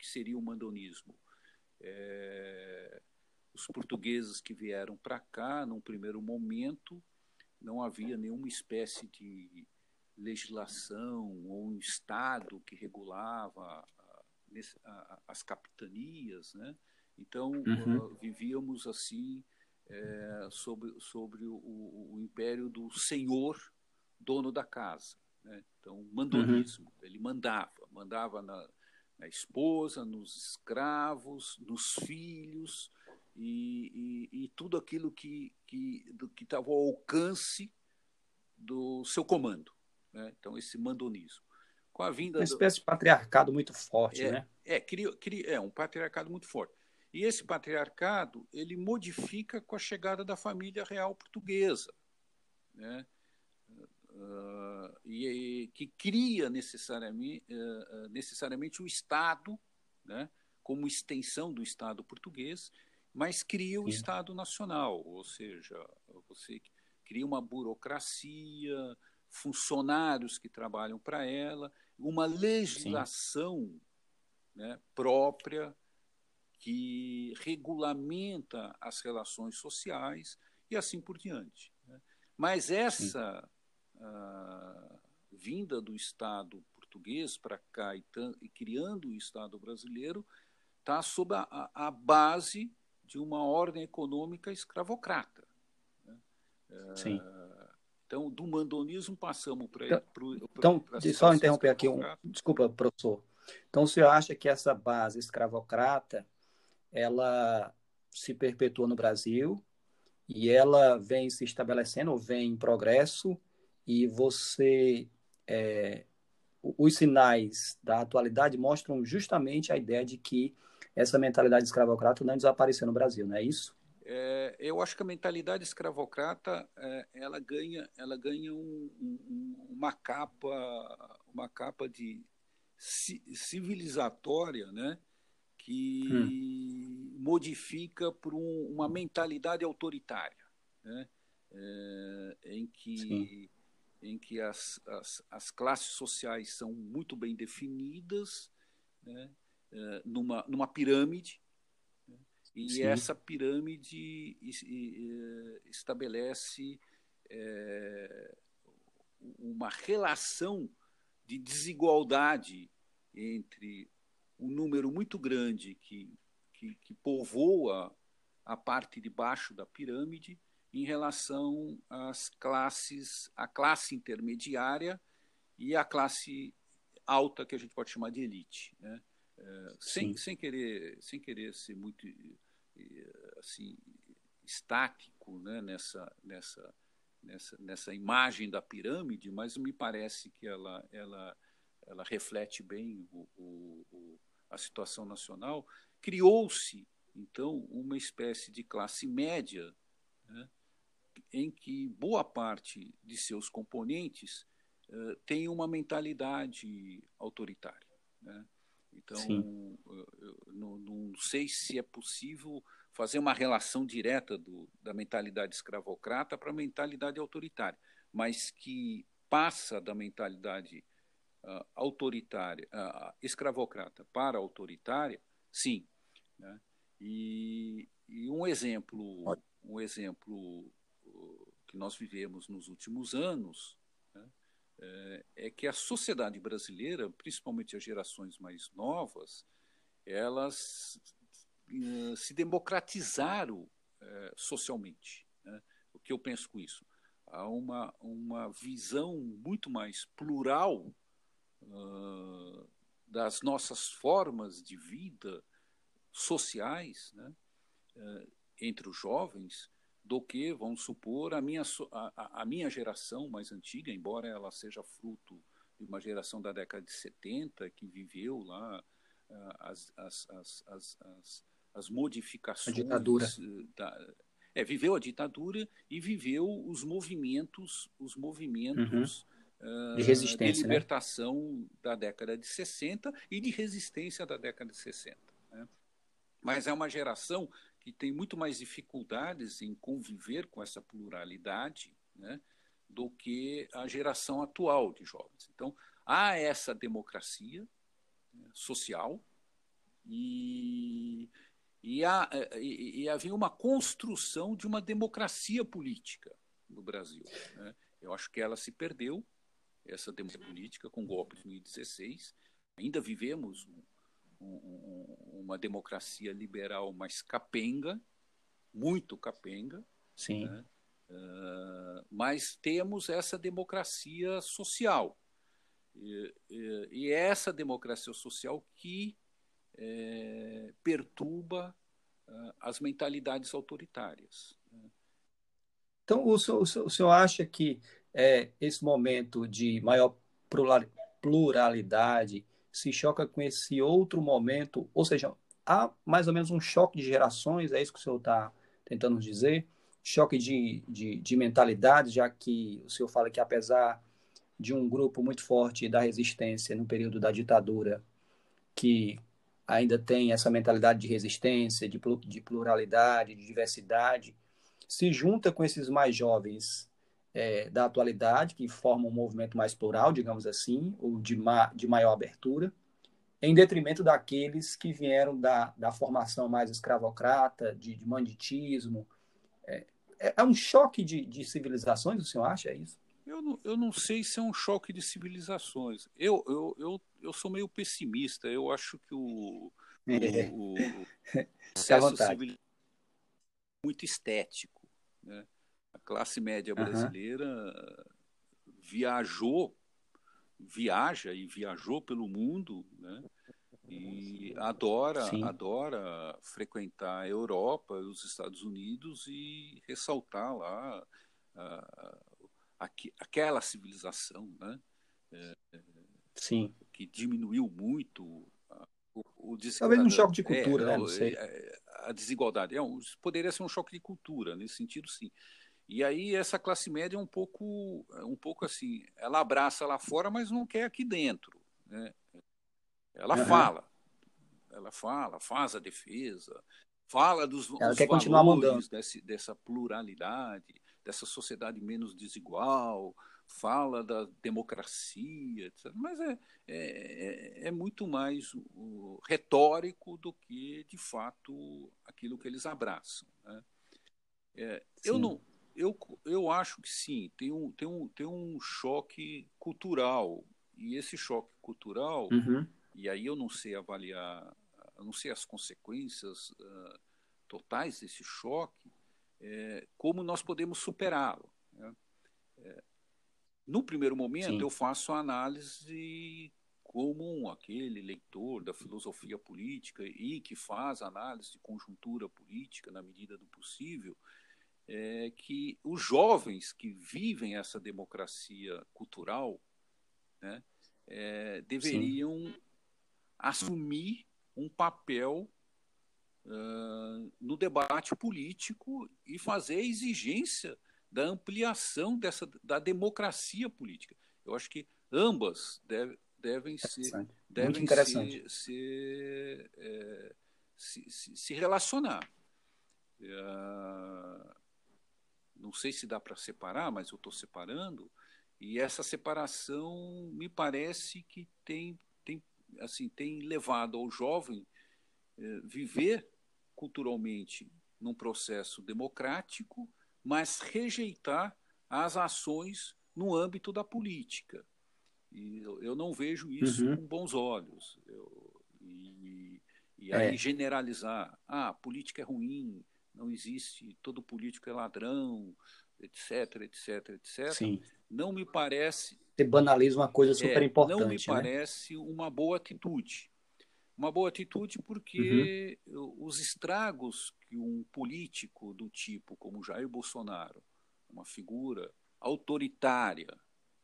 que seria o mandonismo? É, os portugueses que vieram para cá, num primeiro momento, não havia nenhuma espécie de legislação ou um Estado que regulava as capitanias, né? Então uhum. uh, vivíamos assim é, sobre sobre o, o, império do senhor dono da casa, né? Então mandonismo, uhum. ele mandava, mandava na, na, esposa, nos escravos, nos filhos e, e, e tudo aquilo que que que estava ao alcance do seu comando, né? Então esse mandonismo com a vinda. Uma espécie do... de patriarcado muito forte, é, né? É, cria, cria, é um patriarcado muito forte. E esse patriarcado ele modifica com a chegada da família real portuguesa, né? Uh, e, e, que cria necessariamente, uh, necessariamente o Estado, né? como extensão do Estado português, mas cria o Sim. Estado nacional, ou seja, você cria uma burocracia, funcionários que trabalham para ela, uma legislação né, própria que regulamenta as relações sociais e assim por diante. Né? Mas essa vinda do Estado português para cá e, e, criando o Estado brasileiro está sob a, a, base de uma ordem econômica escravocrata. Né? Sim. Uh, então, do mandonismo passamos para. Então, pra, então só interromper aqui um. Desculpa, professor. Então, você acha que essa base escravocrata ela se perpetua no Brasil e ela vem se estabelecendo ou vem em progresso e você é, os sinais da atualidade mostram justamente a ideia de que essa mentalidade escravocrata não desapareceu no Brasil, não é isso? É, eu acho que a mentalidade escravocrata é, ela ganha, ela ganha um, um, uma capa, uma capa de civilizatória, né, que hum. modifica por um, uma mentalidade autoritária, né, é, em que em que as, as, as, classes sociais são muito bem definidas, né, é, numa, numa pirâmide, e Sim. essa pirâmide estabelece é, uma relação de desigualdade entre um número muito grande que, que, que povoa a parte de baixo da pirâmide em relação às classes, a classe intermediária e a classe alta que a gente pode chamar de elite, né? É, sem, sem, querer, sem querer ser muito assim, estático né, nessa, nessa, nessa, nessa imagem da pirâmide, mas me parece que ela, ela, ela reflete bem o, o, a situação nacional. Criou-se, então, uma espécie de classe média né, em que boa parte de seus componentes uh, tem uma mentalidade autoritária. Né? Então, eu, não, não, sei se é possível fazer uma relação direta do, da mentalidade escravocrata para a mentalidade autoritária, mas que passa da mentalidade uh, autoritária, uh, escravocrata para autoritária, sim. Né? E, e, um exemplo, um exemplo que nós vivemos nos últimos anos é, é que a sociedade brasileira, principalmente as gerações mais novas, elas uh, se democratizaram uh, socialmente. Né? O que eu penso com isso? Há uma, uma visão muito mais plural uh, das nossas formas de vida sociais né? entre os jovens do que, vamos supor, a minha, a, a, minha geração mais antiga, embora ela seja fruto de uma geração da década de 70 que viveu lá uh, as, as, as, as, as, modificações. A ditadura. Da, é, viveu a ditadura e viveu os movimentos, os movimentos uhum. uh, de resistência, de né? libertação né? da década de 60 e de resistência da década de 60. Né? Mas é uma geração que tem muito mais dificuldades em conviver com essa pluralidade né, do que a geração atual de jovens. Então, há essa democracia né, social, e, e, há, e, e havia uma construção de uma democracia política no Brasil. Né? Eu acho que ela se perdeu, essa democracia política, com o golpe de 2016. Ainda vivemos um, um, uma democracia liberal mais capenga, muito capenga. Sim. Né? Uh, mas temos essa democracia social. E, e, e é essa democracia social que é, perturba uh, as mentalidades autoritárias. Né? Então, o senhor, o senhor acha que é, esse momento de maior pluralidade se choca com esse outro momento, ou seja, há mais ou menos um choque de gerações, é isso que o senhor está tentando dizer? Choque de, de, de mentalidade, já que o senhor fala que apesar de um grupo muito forte da resistência no período da ditadura, que ainda tem essa mentalidade de resistência, de, de pluralidade, de diversidade, se junta com esses mais jovens é, da atualidade, que formam um movimento mais plural, digamos assim, ou de, ma de maior abertura, em detrimento daqueles que vieram da, da formação mais escravocrata, de, de manditismo. É, é, é um choque de, de civilizações, o senhor acha é isso? Eu não, eu não sei se é um choque de civilizações. Eu, eu, eu, eu sou meio pessimista. Eu acho que o, é. o, o processo civil é muito estético. Né? A classe média brasileira uhum. viajou, viaja e viajou pelo mundo, né? e adora, adora frequentar a Europa, os Estados Unidos e ressaltar lá aquela civilização, né? É, Sim. que diminuiu muito o, o Talvez um choque de cultura, é, né? Não sei. É, a desigualdade. É, poderia ser um choque de cultura, nesse sentido, sim. E aí essa classe média é um pouco, é um pouco assim, ela abraça lá fora, mas não quer aqui dentro. Né? Ela uhum. fala, ela fala, faz a defesa, fala dos, ela quer continuar mandando. Desse, dessa pluralidade, dessa sociedade menos desigual, fala da democracia, etc. mas é, é, é muito mais o, retórico do que, de fato, aquilo que eles abraçam. Né? É, eu não eu, eu acho que sim, tem um, tem, um, tem um choque cultural. E esse choque cultural, uhum. e aí eu não sei avaliar, eu não sei as consequências uh, totais desse choque, é, como nós podemos superá-lo. Né? É, no primeiro momento, sim. eu faço a análise comum, aquele leitor da filosofia política e que faz análise de conjuntura política na medida do possível, é que os jovens que vivem essa democracia cultural né, é, deveriam Sim. assumir um papel uh, no debate político e fazer a exigência da ampliação dessa, da democracia política. Eu acho que ambas deve, devem ser devem ser, ser é, se, se, se, relacionar. Uh, não sei se dá para separar, mas eu estou separando, e essa separação me parece que tem, tem, assim, tem levado ao jovem eh, viver culturalmente num processo democrático, mas rejeitar as ações no âmbito da política. E eu, eu não vejo isso uhum. com bons olhos. Eu, e, e aí é. generalizar, ah, a política é ruim, não existe, todo político é ladrão, etc, etc, etc. Sim. Não me parece. Você banaliza uma coisa super importante. É, não me né? parece uma boa atitude. Uma boa atitude porque uhum. os estragos que um político do tipo como Jair Bolsonaro, uma figura autoritária,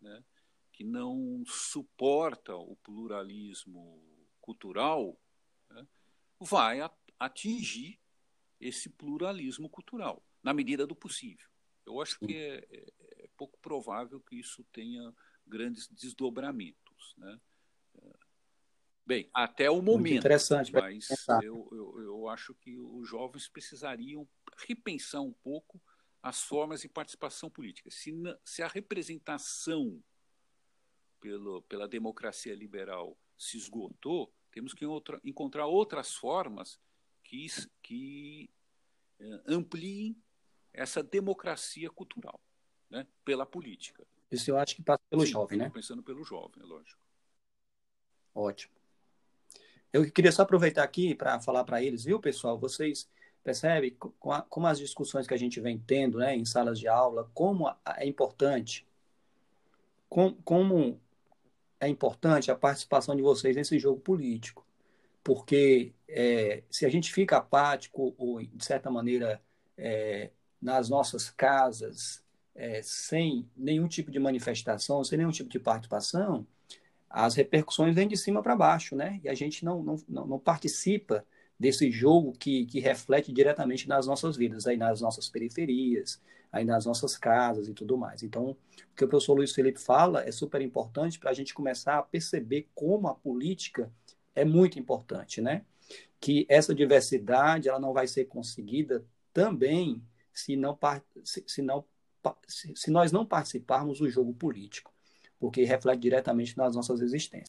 né, que não suporta o pluralismo cultural, né, vai atingir esse pluralismo cultural, na medida do possível. Eu acho que é, é, é pouco provável que isso tenha grandes desdobramentos. Né? Bem, até o momento. Muito interessante. Mas eu, eu, eu acho que os jovens precisariam repensar um pouco as formas de participação política. Se, se a representação pelo, pela democracia liberal se esgotou, Temos que outra, encontrar outras formas que, que eh, ampliem essa democracia cultural né, pela política. Isso eu acho que passa pelo Sim, jovem, né? Pensando pelo jovem, é lógico. Ótimo. Eu queria só aproveitar aqui para falar para eles, viu, pessoal? Vocês percebem como as discussões que a gente vem tendo né, em salas de aula, como é importante, como é importante a participação de vocês nesse jogo político. Porque é, se a gente fica apático ou, de certa maneira, é, nas nossas casas, é, sem nenhum tipo de manifestação, sem nenhum tipo de participação, as repercussões vêm de cima para baixo, né? E a gente não, não, não participa desse jogo que, que reflete diretamente nas nossas vidas, aí nas nossas periferias, aí nas nossas casas e tudo mais. Então, o que o professor Luiz Felipe fala é super importante para a gente começar a perceber como a política é muito importante, né? Que essa diversidade ela não vai ser conseguida também se não, se, se não se nós não participarmos do jogo político porque reflete diretamente nas nossas existências.